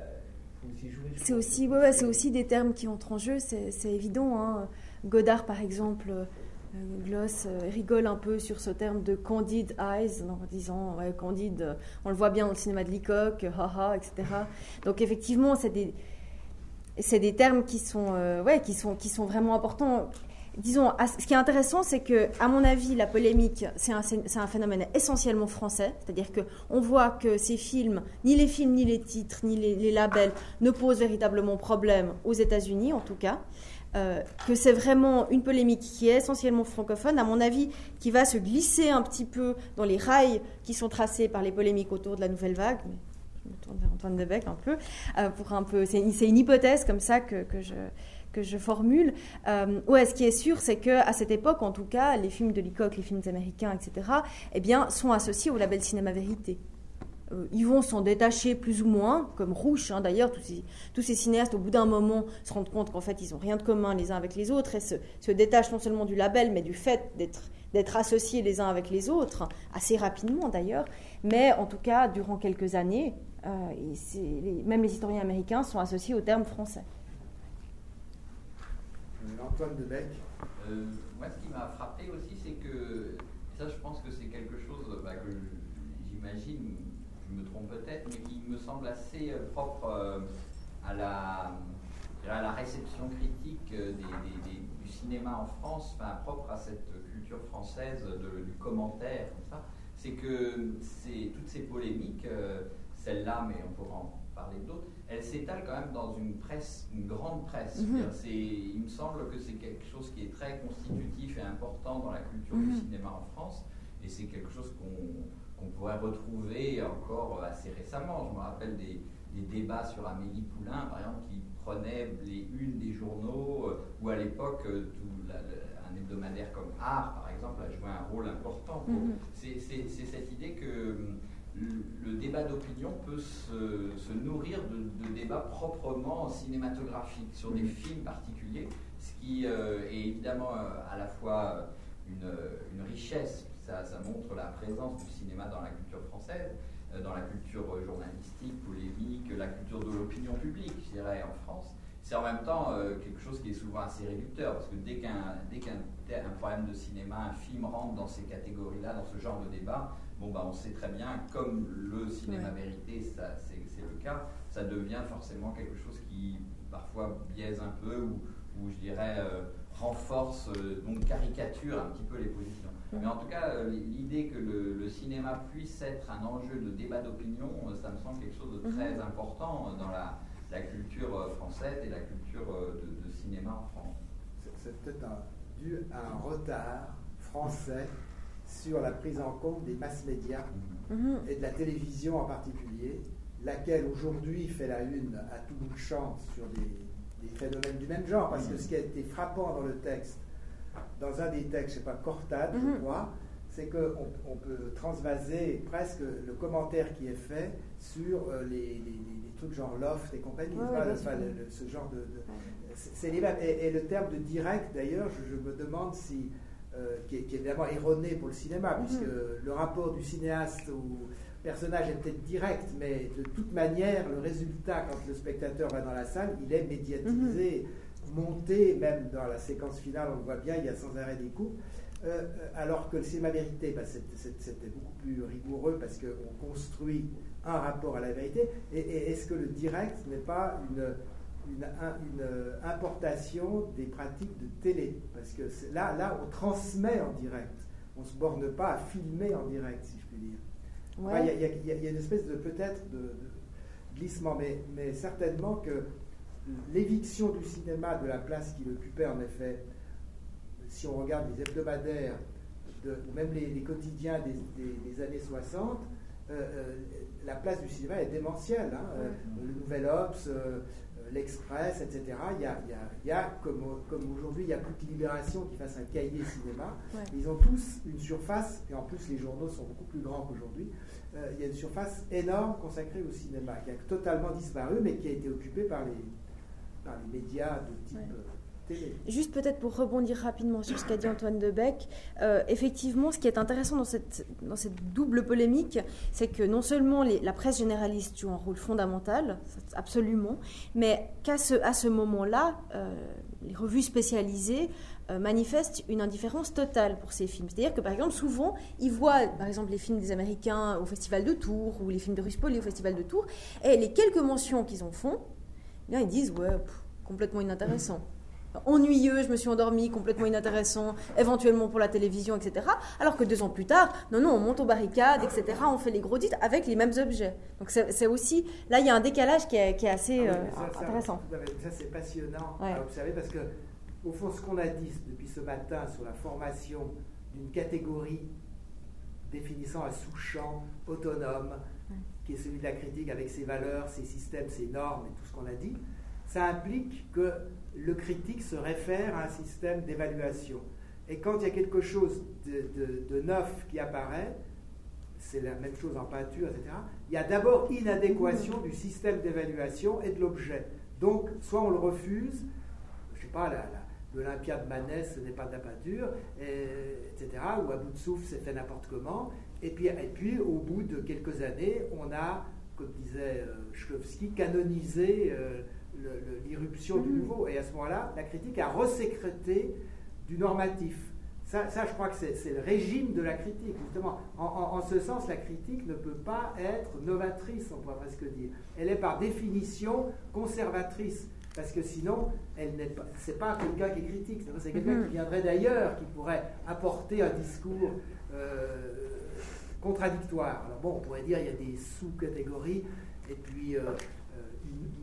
C'est
aussi, ouais, c'est aussi des termes qui entrent en jeu, c'est évident. Hein. Godard, par exemple, euh, Gloss euh, rigole un peu sur ce terme de candid eyes, en disant ouais, candide, on le voit bien dans le cinéma de Leacock, haha, etc. Donc effectivement, c'est des, des termes qui sont, euh, ouais, qui sont, qui sont vraiment importants disons, ce qui est intéressant, c'est que, à mon avis, la polémique, c'est un, phénomène essentiellement français. C'est-à-dire qu'on voit que ces films, ni les films, ni les titres, ni les, labels, ne posent véritablement problème aux États-Unis, en tout cas. Euh, que c'est vraiment une polémique qui est essentiellement francophone, à mon avis, qui va se glisser un petit peu dans les rails qui sont tracés par les polémiques autour de la nouvelle vague. je me tourne vers Antoine Debec un peu, euh, pour un peu. C'est une hypothèse comme ça que, que je que je formule. Euh, ce qui est sûr, c'est que à cette époque, en tout cas, les films de Leacock, les films américains, etc., eh bien, sont associés au label Cinéma Vérité. Euh, ils vont s'en détacher plus ou moins, comme Rouge, hein, d'ailleurs, tous ces, cinéastes, au bout d'un moment, se rendent compte qu'en fait, ils n'ont rien de commun les uns avec les autres et se, détachent non seulement du label, mais du fait d'être d'être associés les uns avec les autres, assez rapidement d'ailleurs, mais en tout cas, durant quelques années, euh, même les historiens américains sont associés au terme français.
Antoine Debec.
Euh, moi, ce qui m'a frappé aussi, c'est que, ça, je pense que c'est quelque chose bah, que j'imagine, je me trompe peut-être, mais qui me semble assez euh, propre euh, à, la, à la réception critique du cinéma en France, enfin, propre à cette culture française du commentaire, c'est que toutes ces polémiques, celle-là, mais on pourra en parler d'autres, elle s'étale quand même dans une presse, une grande presse. Mhm. Il me semble que c'est quelque chose qui est très constitutif et important dans la culture du mhm. cinéma en France, et c'est quelque chose qu'on pourrait retrouver encore assez récemment. Je me rappelle des, débats sur Amélie Poulain, par exemple, qui prenait les unes des journaux, euh, où à l'époque, euh, un hebdomadaire comme Art, par exemple, a joué un rôle important. Mhm. C'est cette idée que le débat d'opinion peut se, nourrir de, débats proprement cinématographiques sur des films particuliers, ce qui euh, est évidemment euh, à la fois une, richesse, ça, ça, montre la présence du cinéma dans la culture française, euh, dans la culture journalistique, polémique, la culture de l'opinion publique, je dirais, en France. C'est en même temps quelque chose qui est souvent assez réducteur, parce que dès qu'un qu'un problème de cinéma, un film rentre dans ces catégories-là, dans ce genre de débat, bon, bah, on sait très bien, comme le cinéma vérité, c'est le cas, ça devient forcément quelque chose qui parfois biaise un peu ou, je dirais euh, renforce, euh, donc caricature un petit peu les positions. Mais en tout cas, euh, l'idée que le, cinéma puisse être un enjeu de débat d'opinion, ça me semble quelque chose de mhm. très important dans la, culture française et la culture de, cinéma en France.
C'est peut-être dû à un retard français sur la prise en compte des mass médias mhm. et de la télévision en particulier, laquelle aujourd'hui fait la une à tout bout de champ sur des, phénomènes du même genre. Parce que ce qui a été frappant dans le texte, dans un des textes, je ne sais pas, Cortade, je mhm. crois, c'est qu'on on peut transvaser presque le commentaire qui est fait sur euh, les, trucs genre loft et compagnie. ce genre de. c'est et, le terme de direct, d'ailleurs, je, me demande si euh, qui, est, évidemment erroné pour le cinéma, mhm. puisque le rapport du cinéaste au personnage est peut-être direct, mais de toute manière, le résultat, quand le spectateur va dans la salle, il est médiatisé, mhm. monté, même dans la séquence finale, on le voit bien, il y a sans arrêt des coups. Euh, alors que le cinéma vérité, bah, c'était beaucoup plus rigoureux parce qu'on construit un rapport à la vérité. et est-ce que le direct n'est pas une, une, euh, importation des pratiques de télé. Parce que là, là, on transmet en direct. On ne se borne pas à filmer en direct, si je puis dire. Il y, a une espèce de peut-être de, glissement, mais, mais certainement que l'éviction du cinéma de la place qu'il occupait, en effet, si on regarde les hebdomadaires, ou même les, quotidiens des, années 60, euh, euh, la place du cinéma est démentielle. Hein. le Nouvel Obs, l'Express, etc. Il y a, il y a, comme, comme aujourd'hui, il n'y a plus que Libération qui fasse un cahier cinéma. Ils ont tous une surface, et en plus les journaux sont beaucoup plus grands qu'aujourd'hui, euh, il y a une surface énorme consacrée au cinéma, qui a totalement disparu, mais qui a été occupée par les, par les médias de type
Juste peut-être pour rebondir rapidement sur ce qu'a dit Antoine Debec, euh, effectivement, ce qui est intéressant dans cette, double polémique, c'est que non seulement la presse généraliste joue un rôle fondamental, absolument, mais qu'à ce, moment-là, euh, les revues spécialisées euh, manifestent une indifférence totale pour ces films. C'est-à-dire que, par exemple, souvent, ils voient, par exemple, les films des Américains au Festival de Tours ou les films de Ruspoli au Festival de Tours, et les quelques mentions qu'ils en font, eh ils disent, ouais, complètement inintéressant ennuyeux, je me suis endormie, complètement inintéressant, éventuellement pour la télévision, etc. Alors que deux ans plus tard, non, non, on monte aux barricades, etc. On fait les gros titres avec les mêmes objets. Donc c'est aussi, là, il y a un décalage qui est, assez ah euh, intéressant.
Ça, c'est passionnant à observer parce que, au fond, ce qu'on a dit depuis ce matin sur la formation d'une catégorie définissant un sous-champ autonome, qui est celui de la critique avec ses valeurs, ses systèmes, ses normes et tout ce qu'on a dit, ça implique que le critique se réfère à un système d'évaluation. Et quand il y a quelque chose de, neuf qui apparaît, c'est la même chose en peinture, etc., il y a d'abord inadéquation du système d'évaluation et de l'objet. Donc, soit on le refuse, je ne sais pas, l'Olympia de Manès, ce n'est pas de la peinture, etc., ou à bout de souffle, c'est fait n'importe comment. Et puis, et puis, au bout de quelques années, on a, comme disait euh, canonisé euh, l'irruption du mm. nouveau. Et à ce moment-là, la critique a resécrété du normatif. Ça, ça je crois que c'est le régime de la critique, justement. En, ce sens, la critique ne peut pas être novatrice, on pourrait presque dire. Elle est par définition conservatrice. Parce que sinon, elle n'est pas, c'est pas quelqu'un qui est critique, c'est quelqu'un qui mm. viendrait d'ailleurs, qui pourrait apporter un discours euh, contradictoire. Alors bon, on pourrait dire il y a des sous-catégories, et puis euh,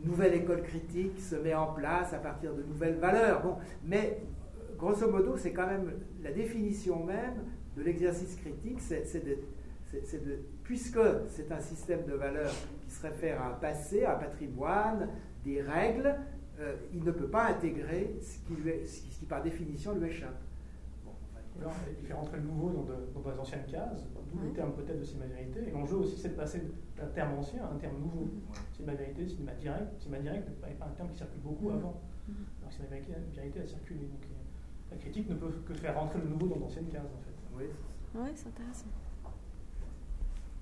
nouvelle école critique se met en place à partir de nouvelles valeurs. Mais grosso modo, c'est quand même la définition même de l'exercice critique, c'est de, puisque c'est un système de valeurs qui se réfère à un passé, à un patrimoine, des règles, euh, il ne peut pas intégrer ce qui par définition lui échappe.
Il fait rentrer le nouveau dans, dans les anciennes cases, d'où le terme peut-être de sémanalité. Et l'enjeu aussi, c'est de passer d'un terme ancien à un terme nouveau. Cinéma-vérité, cinéma direct. Cinéma direct n'est pas un terme qui circule beaucoup avant. Alors cinéma-vérité a circulé. Donc la critique ne peut que faire rentrer le nouveau dans d'anciennes cases, en fait.
Oui, ouais, c'est intéressant.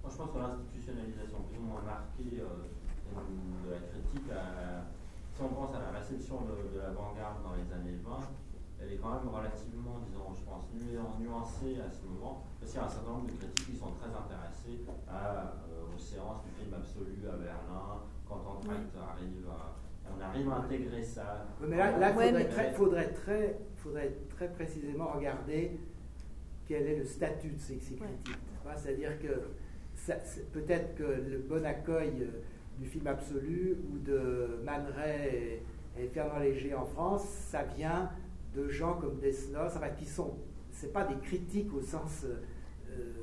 Moi, je pense que l'institutionnalisation plus ou moins marquée euh, de la critique, si on pense à la réception de, de l'avant-garde dans les années 20, elle est quand même relativement, disons, je pense, nuancée à ce moment, parce qu'il y a un certain nombre de critiques qui sont très intéressés à, euh, aux séances du film absolu à Berlin, quand on arrive à, on arrive à intégrer ça.
mais là, il faudrait, très, faudrait, très, précisément regarder quel est le statut de ces, critiques. C'est-à-dire que peut-être que le bon accueil euh, du film absolu ou de Man Ray et, et Fernand Léger en France, ça vient de gens comme Desnos, enfin, qui sont, c'est pas des critiques au sens euh,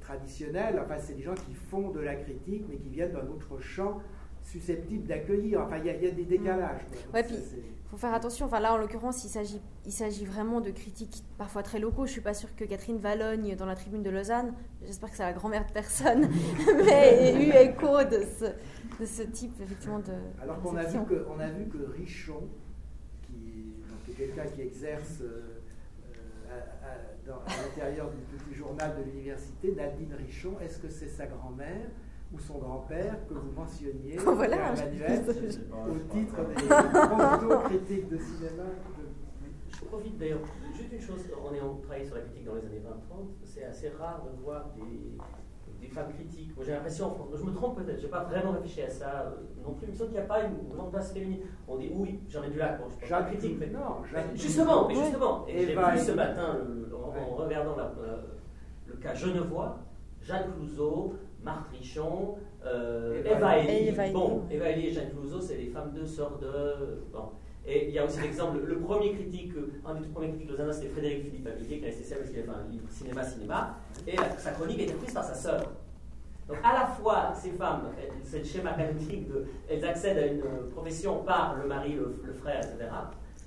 traditionnel, enfin, c'est des gens qui font de la critique, mais qui viennent d'un autre champ susceptible d'accueillir. Enfin, il y, a des décalages.
Ouais, puis il faut faire attention. Enfin, là, en l'occurrence, il s'agit, il s'agit vraiment de critiques parfois très locaux. Je suis pas sûre que Catherine Valogne, dans la tribune de Lausanne, j'espère que c'est la grand-mère de personne, mais ait eu écho de ce, de ce type, effectivement, de.
Alors qu'on a, vu que, on a vu que Richon, quelqu'un qui exerce euh, euh, à, l'intérieur du petit journal de l'université, Nadine Richon, est-ce que c'est sa grand-mère ou son grand-père que vous mentionniez
oh, voilà,
au titre des critiques de cinéma
Je profite d'ailleurs, juste une chose, on est en travail sur la critique dans les années 20-30, c'est assez rare de voir des, des femmes critiques. Moi j'ai l'impression, je me trompe peut-être, je n'ai pas vraiment réfléchi à ça euh, non plus, il me semble qu'il n'y a pas une grande place féminine. On dit oui, j'en ai du lac, bon, je
pas critique. Mais non,
justement, mais justement, et j'ai vu ce matin, en, regardant le cas Genevois, Jeanne Clouseau, Marthe Richon, euh, Eva Elie. Bon, Eva Elie et Jeanne Clouseau, c'est les femmes de sœurs de. Bon. Et il y a aussi l'exemple, le premier critique, un des tout premiers critiques de Zana, c'était Frédéric Philippe Avillier, qui a laissé parce qu'il un livre Cinéma, Cinéma, et sa chronique été prise par sa sœur. Donc à la fois, ces femmes, cette schéma canonique, de, elles accèdent à une profession par le mari, le, frère, etc.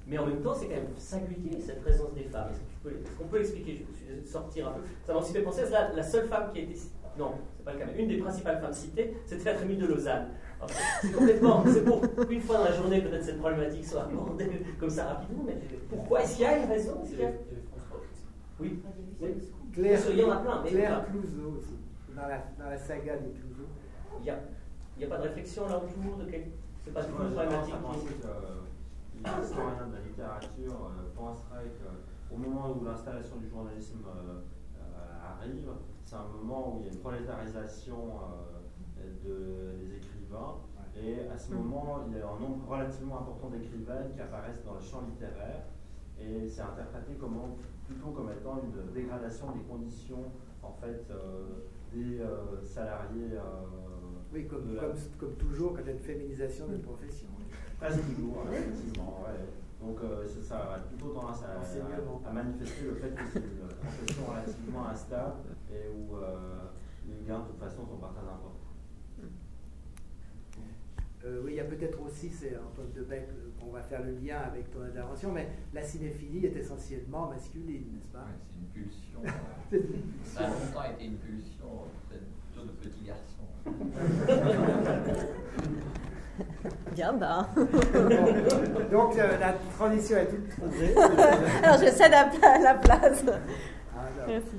Mais en même temps, c'est quand même singulier cette présence des femmes. Est-ce qu'on peut, l'expliquer Je suis sortir un peu. Ça m'a aussi fait penser à la, la seule femme qui a été. Non, c'est pas le cas, mais une des principales femmes citées, c'était la Trémie de Lausanne. C'est complètement. C'est pour une fois dans la journée, peut-être cette problématique soit abordée comme ça rapidement, mais pourquoi Est-ce qu'il y a une raison Oui.
Claire,
il y en a plein.
Mais Claire Clouseau aussi, dans la, dans la saga des Clouseau.
Il n'y a, a, pas de réflexion là autour de quel... C'est pas du tout une problématique.
L'historien de la littérature euh, penserait qu'au moment où l'installation du journalisme euh, euh, arrive, c'est un moment où il y a une prolétarisation de, des écrivains. Et à ce mm. moment, il y a un nombre relativement important d'écrivaines qui apparaissent dans le champ littéraire. Et c'est interprété comment, plutôt comme étant une dégradation des conditions en fait, des salariés.
oui, comme, comme, comme, toujours, quand il y a une féminisation de profession.
Presque toujours, effectivement. Ouais. Donc euh, ça, a plutôt tendance à, à, manifester le fait que c'est une profession relativement instable et où euh, les gains de toute façon sont pas très importants.
Euh, oui, il y a peut-être aussi, c'est Antoine Debec, on va faire le lien avec ton intervention, mais la cinéphilie est essentiellement masculine, n'est-ce pas?
Ouais, C'est une pulsion. ça a longtemps été une pulsion, peut-être plutôt de petits garçons.
Bien bas.
Donc euh, la transition est toute trouvée.
Alors je cède la, la place. Ah, Merci.